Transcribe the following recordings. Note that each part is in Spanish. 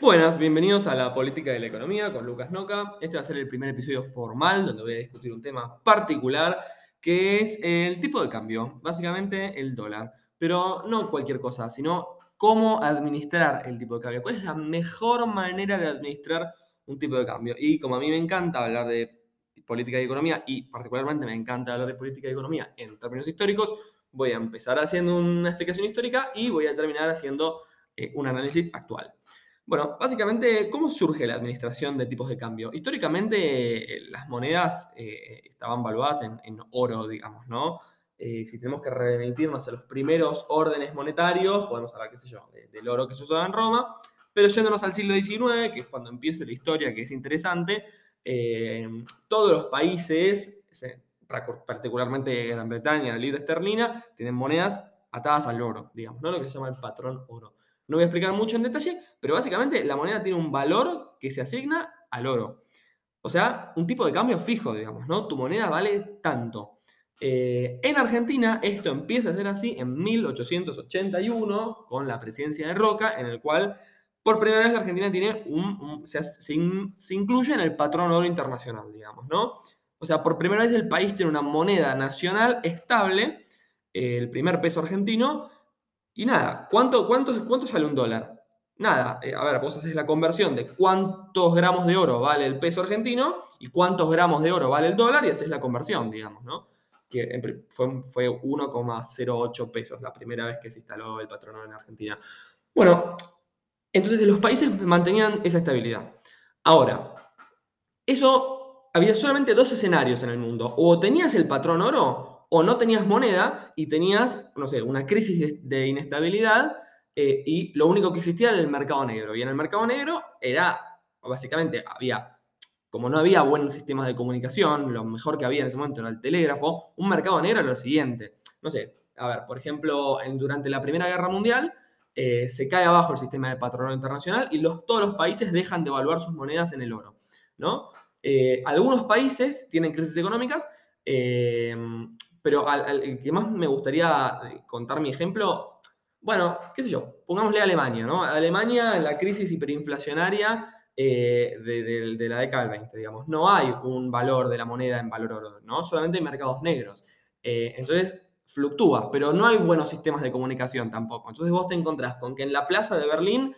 Buenas, bienvenidos a la política de la economía con Lucas Noca. Este va a ser el primer episodio formal donde voy a discutir un tema particular que es el tipo de cambio, básicamente el dólar, pero no cualquier cosa, sino cómo administrar el tipo de cambio, cuál es la mejor manera de administrar un tipo de cambio. Y como a mí me encanta hablar de política y economía y particularmente me encanta hablar de política y economía en términos históricos, voy a empezar haciendo una explicación histórica y voy a terminar haciendo eh, un análisis actual. Bueno, básicamente, ¿cómo surge la administración de tipos de cambio? Históricamente, eh, las monedas eh, estaban valuadas en, oro, digamos, ¿no? Eh, si tenemos que remitirnos a los primeros órdenes monetarios, podemos hablar, qué sé yo, del oro que se usaba en Roma, pero yéndonos al siglo XIX, que es cuando empieza la historia, que es interesante, todos los países, particularmente Gran Bretaña, la libra esterlina, tienen monedas atadas al oro, digamos, ¿no? Lo que se llama el patrón oro. No voy a explicar mucho en detalle, pero básicamente la moneda tiene un valor que se asigna al oro. O sea, un tipo de cambio fijo, digamos, ¿no? Tu moneda vale tanto. Eh, en Argentina esto empieza a ser así en 1881 con la presidencia de Roca, en el cual por primera vez la Argentina tiene un, se, incluye en el patrón oro internacional, digamos, ¿no? O sea, por primera vez el país tiene una moneda nacional estable, el primer peso argentino, y nada, ¿cuánto, cuánto, cuánto sale un dólar? Nada, eh, a ver, vos haces la conversión de cuántos gramos de oro vale el peso argentino y cuántos gramos de oro vale el dólar y haces la conversión, digamos, ¿no? Que fue, fue 1,08 pesos la primera vez que se instaló el patrono en Argentina. Bueno, entonces los países mantenían esa estabilidad. Ahora, eso había solamente dos escenarios en el mundo. O tenías el patrón oro o no tenías moneda y tenías, no sé, una crisis de, inestabilidad eh, y lo único que existía era el mercado negro. Y en el mercado negro era, básicamente, había, como no había buenos sistemas de comunicación, lo mejor que había en ese momento era el telégrafo, un mercado negro era lo siguiente. No sé, a ver, por ejemplo, durante la Primera Guerra Mundial eh, se cae abajo el sistema de patronato internacional y todos los países dejan de evaluar sus monedas en el oro, ¿no? Eh, algunos países tienen crisis económicas, pero al, el que más me gustaría eh, contar mi ejemplo, bueno, qué sé yo, pongámosle a Alemania, ¿no? Alemania en la crisis hiperinflacionaria eh, de, la década del 20, digamos. No hay un valor de la moneda en valor oro, ¿no? Solamente hay mercados negros. Eh, entonces, fluctúa, pero no hay buenos sistemas de comunicación tampoco. Entonces vos te encontrás con que en la plaza de Berlín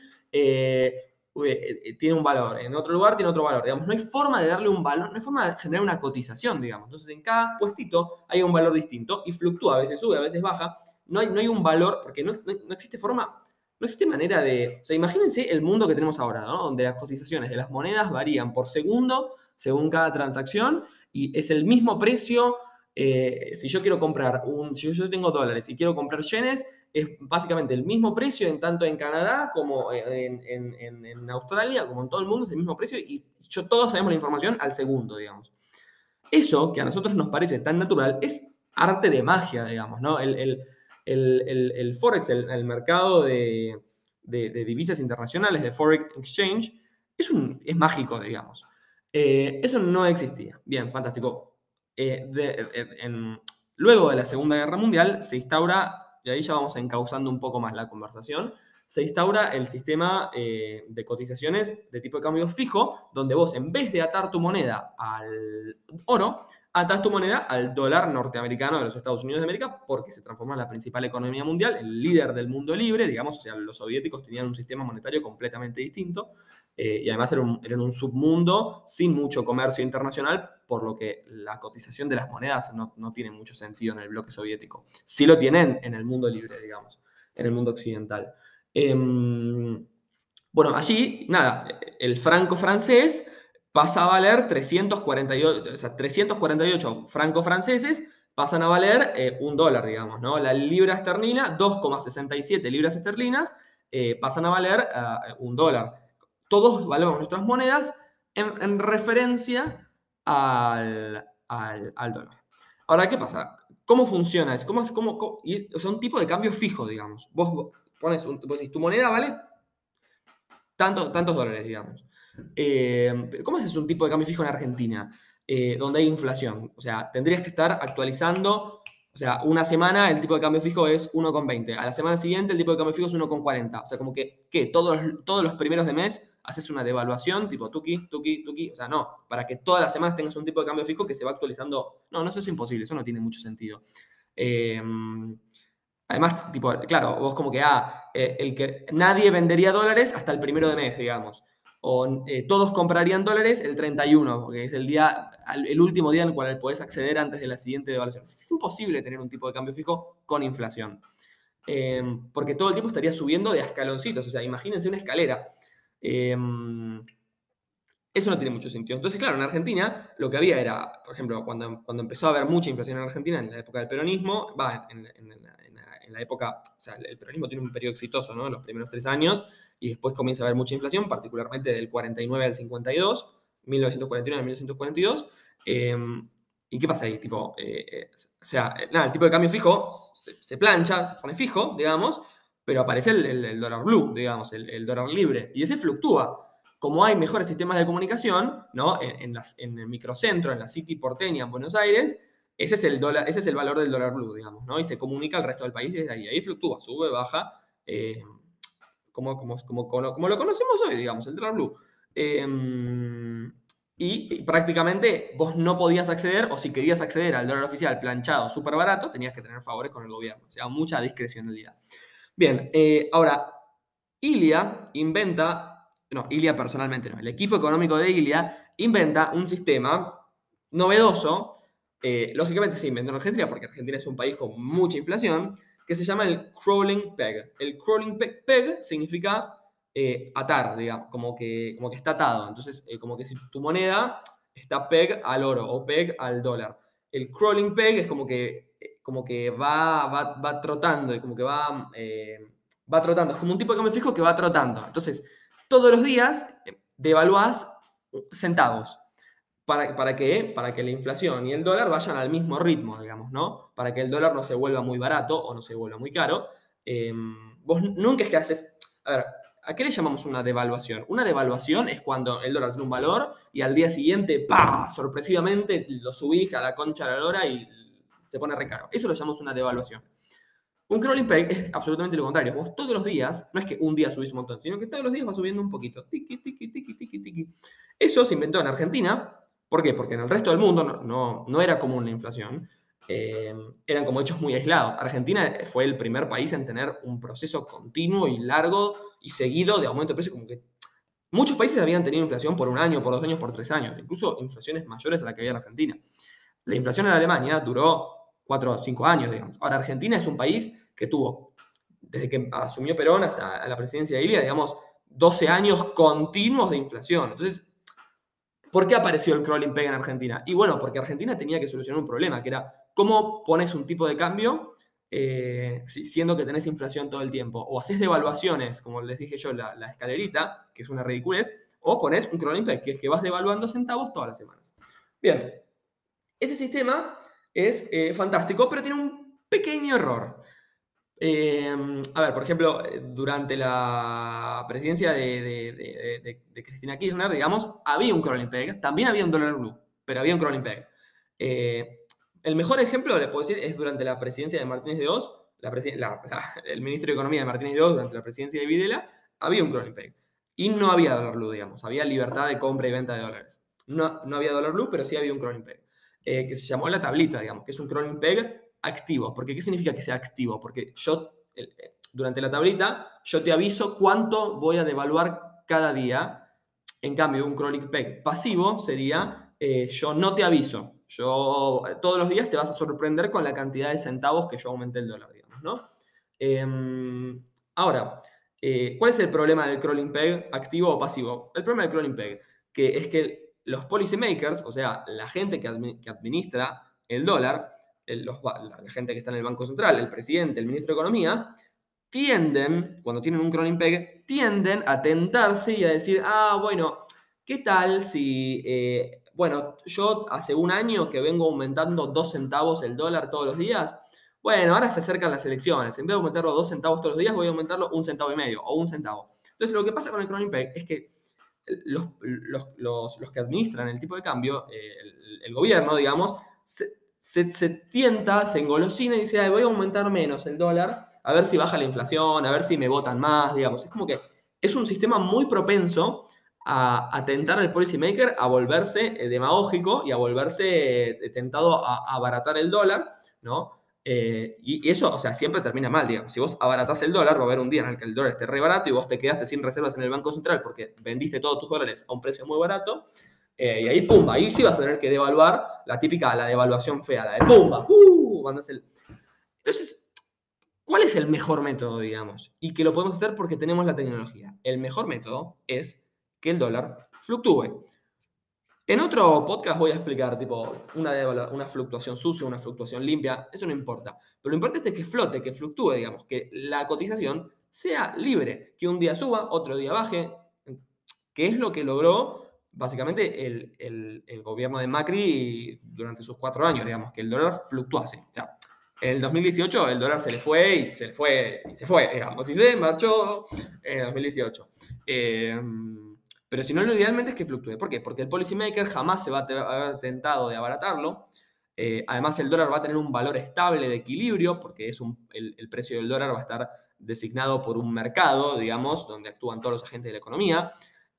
tiene un valor, en otro lugar tiene otro valor. Digamos, no hay forma de darle un valor, no hay forma de generar una cotización, digamos. Entonces, en cada puestito hay un valor distinto y fluctúa, a veces sube, a veces baja. No hay, no hay un valor, porque no, existe forma, no existe manera de... O sea, imagínense el mundo que tenemos ahora, ¿no? Donde las cotizaciones de las monedas varían por segundo según cada transacción y es el mismo precio. Eh, si yo quiero comprar un, si yo tengo dólares y quiero comprar yenes, es básicamente el mismo precio en tanto en Canadá como en, Australia, como en todo el mundo, es el mismo precio y yo, todos sabemos la información al segundo, digamos. Eso que a nosotros nos parece tan natural es arte de magia, digamos, ¿no? El, Forex, el, mercado de, divisas internacionales, de Forex Exchange, es, un, es mágico, digamos. Eh, eso no existía. Bien, fantástico. Eh, luego de la Segunda Guerra Mundial se instaura y ahí ya vamos encauzando un poco más la conversación, se instaura el sistema eh, de cotizaciones de tipo de cambio fijo, donde vos en vez de atar tu moneda al oro, atas tu moneda al dólar norteamericano de los Estados Unidos de América porque se transformó en la principal economía mundial, el líder del mundo libre, digamos, o sea, los soviéticos tenían un sistema monetario completamente distinto eh, y además eran un, un, submundo sin mucho comercio internacional, por lo que la cotización de las monedas no, no tiene mucho sentido en el bloque soviético. Sí lo tienen en el mundo libre, digamos, en el mundo occidental. Em, bueno, allí, nada, el franco francés pasa a valer 348, o sea, 348 francos franceses pasan a valer eh, un dólar, digamos, ¿no? La libra esterlina, 2,67 libras esterlinas, eh, pasan a valer eh, un dólar. Todos valoramos nuestras monedas en, referencia al, dólar. Ahora, ¿qué pasa? ¿Cómo funciona? Es, ¿Cómo, cómo, o sea, un tipo de cambio fijo, digamos. Vos pones, decís, tu moneda vale tanto, tantos dólares, digamos. Eh, ¿Cómo haces un tipo de cambio fijo en Argentina? Eh, donde hay inflación. O sea, tendrías que estar actualizando. O sea, una semana el tipo de cambio fijo es 1,20. A la semana siguiente el tipo de cambio fijo es 1,40. O sea, como que, ¿qué? Todos, todos los primeros de mes haces una devaluación, tipo tuki, tuki, tuki. O sea, no, para que todas las semanas tengas un tipo de cambio fijo que se va actualizando. No, no, eso es imposible, eso no tiene mucho sentido. Em, además, tipo, claro, vos como que, ah, eh, el que nadie vendería dólares hasta el primero de mes, digamos o eh, todos comprarían dólares el 31, porque es el, día, el último día en el cual puedes acceder antes de la siguiente devaluación. Es imposible tener un tipo de cambio fijo con inflación, em, porque todo el tiempo estaría subiendo de escaloncitos, o sea, imagínense una escalera. Em, eso no tiene mucho sentido. Entonces, claro, en Argentina lo que había era, por ejemplo, cuando, cuando empezó a haber mucha inflación en Argentina, en la época del peronismo, va, en, la, época, o sea, el peronismo tiene un periodo exitoso, ¿no? Los primeros tres años, y después comienza a haber mucha inflación, particularmente del 49 al 52, 1949 al 1942. ¿Y qué pasa ahí? Tipo, eh, eh, o sea, nada, el tipo de cambio fijo se, plancha, se pone fijo, digamos, pero aparece el, dólar blue, digamos, el, dólar libre, y ese fluctúa. Como hay mejores sistemas de comunicación, ¿no? En, las, en el microcentro, en la City porteña, en Buenos Aires, ese es, el dólar, ese es el valor del dólar blue, digamos, ¿no? Y se comunica al resto del país desde ahí. Ahí fluctúa, sube, baja. Eh, como, como, como, como, lo conocemos hoy, digamos, el dólar blue. Em, y, prácticamente vos no podías acceder, o si querías acceder al dólar oficial planchado súper barato, tenías que tener favores con el gobierno. O sea, mucha discrecionalidad. Bien, eh, ahora, Ilia inventa, no, Ilia personalmente no, el equipo económico de Ilia inventa un sistema novedoso. Eh, lógicamente se inventó en Argentina, porque Argentina es un país con mucha inflación, que se llama el crawling peg. El crawling peg, significa eh, atar, digamos, como que, como que está atado. Entonces, eh, como que si tu moneda está peg al oro o peg al dólar. El crawling peg es como que, eh, como que va, va, va trotando, como que va, va trotando. Es como un tipo de cambio fijo que va trotando. Entonces, todos los días devaluás centavos. ¿Para, ¿Para qué? Para que la inflación y el dólar vayan al mismo ritmo, digamos, ¿no? Para que el dólar no se vuelva muy barato o no se vuelva muy caro. Em, vos nunca es que haces... A ver, ¿a qué le llamamos una devaluación? Una devaluación es cuando el dólar tiene un valor y al día siguiente, ¡pah! Sorpresivamente lo subís a la concha de la lora y se pone recaro. Eso lo llamamos una devaluación. Un crawling peg es absolutamente lo contrario. Vos todos los días, no es que un día subís un montón, sino que todos los días va subiendo un poquito. Tiki, tiki, tiki, tiki, tiki. Eso se inventó en Argentina ¿Por qué? Porque en el resto del mundo no, no, era común la inflación. Eh, eran como hechos muy aislados. Argentina fue el primer país en tener un proceso continuo y largo y seguido de aumento de precios, como que muchos países habían tenido inflación por un año, por dos años, por tres años, incluso inflaciones mayores a la que había en Argentina. La inflación en Alemania duró cuatro o cinco años, digamos. Ahora, Argentina es un país que tuvo, desde que asumió Perón hasta la presidencia de Ilia, digamos, 12 años continuos de inflación. Entonces, ¿Por qué apareció el crawling peg en Argentina? Y bueno, porque Argentina tenía que solucionar un problema, que era cómo pones un tipo de cambio eh, siendo que tenés inflación todo el tiempo. O haces devaluaciones, como les dije yo, la, escalerita, que es una ridiculez, o pones un crawling peg, que es que vas devaluando centavos todas las semanas. Bien, ese sistema es eh, fantástico, pero tiene un pequeño error. Em, a ver, por ejemplo, eh, durante la presidencia de, Cristina Kirchner, digamos, había un crawling peg, también había un dólar blue, pero había un crawling peg. Eh, el mejor ejemplo, le puedo decir, es durante la presidencia de Martínez de Oz, el ministro de Economía de Martínez de Oz, durante la presidencia de Videla, había un crawling peg. Y no había dólar blue, digamos, había libertad de compra y venta de dólares. No, no había dólar blue, pero sí había un crawling peg, eh, que se llamó la tablita, digamos, que es un crawling peg activo. Porque ¿qué significa que sea activo? Porque yo, eh, durante la tablita, yo te aviso cuánto voy a devaluar cada día. En cambio, un crawling peg pasivo sería, eh, yo no te aviso. Yo eh, todos los días te vas a sorprender con la cantidad de centavos que yo aumenté el dólar, digamos, ¿no? Em, ahora, ¿cuál es el problema del crawling peg activo o pasivo? El problema del crawling peg, que es que los policy makers, o sea, la gente que administra el dólar, la gente que está en el Banco Central, el presidente, el ministro de Economía, tienden, cuando tienen un crawling peg, tienden a tentarse y a decir, ah, bueno, ¿qué tal si, eh, bueno, yo hace un año que vengo aumentando dos centavos el dólar todos los días? Bueno, ahora se acercan las elecciones. En vez de aumentarlo dos centavos todos los días, voy a aumentarlo un centavo y medio o un centavo. Entonces, lo que pasa con el crawling peg es que los, que administran el tipo de cambio, eh, el, gobierno, digamos, se, tienta, se engolosina y dice, voy a aumentar menos el dólar, a ver si baja la inflación, a ver si me votan más, digamos. Es como que es un sistema muy propenso a, a tentar al policymaker a volverse eh, demagógico y a volverse eh, tentado a, abaratar el dólar, ¿no? Eh, y, y eso, o sea, siempre termina mal, digamos. Si vos abaratás el dólar, va a haber un día en el que el dólar esté re barato y vos te quedaste sin reservas en el Banco Central porque vendiste todos tus dólares a un precio muy barato. Eh, y ahí, pum, ahí sí vas a tener que devaluar la típica, la devaluación fea, la de pumba, ¡uh! el... Entonces, ¿cuál es el mejor método, digamos? Y que lo podemos hacer porque tenemos la tecnología. El mejor método es que el dólar fluctúe. En otro podcast voy a explicar, tipo, una, una fluctuación sucia, una fluctuación limpia, eso no importa. Pero lo importante es que flote, que fluctúe, digamos, que la cotización sea libre, que un día suba, otro día baje, que es lo que logró básicamente el, el- gobierno de Macri durante sus cuatro años, digamos, que el dólar fluctuase. O en el 2018 el dólar se le fue y se le fue y se fue, digamos, y se marchó en el 2018. Eh, pero si no, lo idealmente es que fluctúe. ¿Por qué? Porque el policymaker jamás se va a haber tentado de abaratarlo. Eh, además, el dólar va a tener un valor estable de equilibrio, porque es un- el precio del dólar va a estar designado por un mercado, digamos, donde actúan todos los agentes de la economía.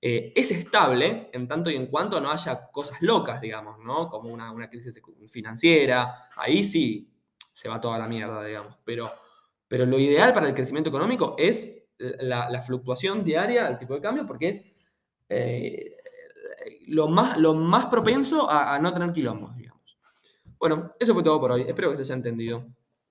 Eh, es estable en tanto y en cuanto no haya cosas locas, digamos, ¿no? Como una, una crisis financiera. Ahí sí se va toda la mierda, digamos. Pero, pero lo ideal para el crecimiento económico es la, fluctuación diaria del tipo de cambio, porque es eh, lo, más, lo más propenso a, a no tener quilombos, digamos. Bueno, eso fue todo por hoy. Espero que se haya entendido.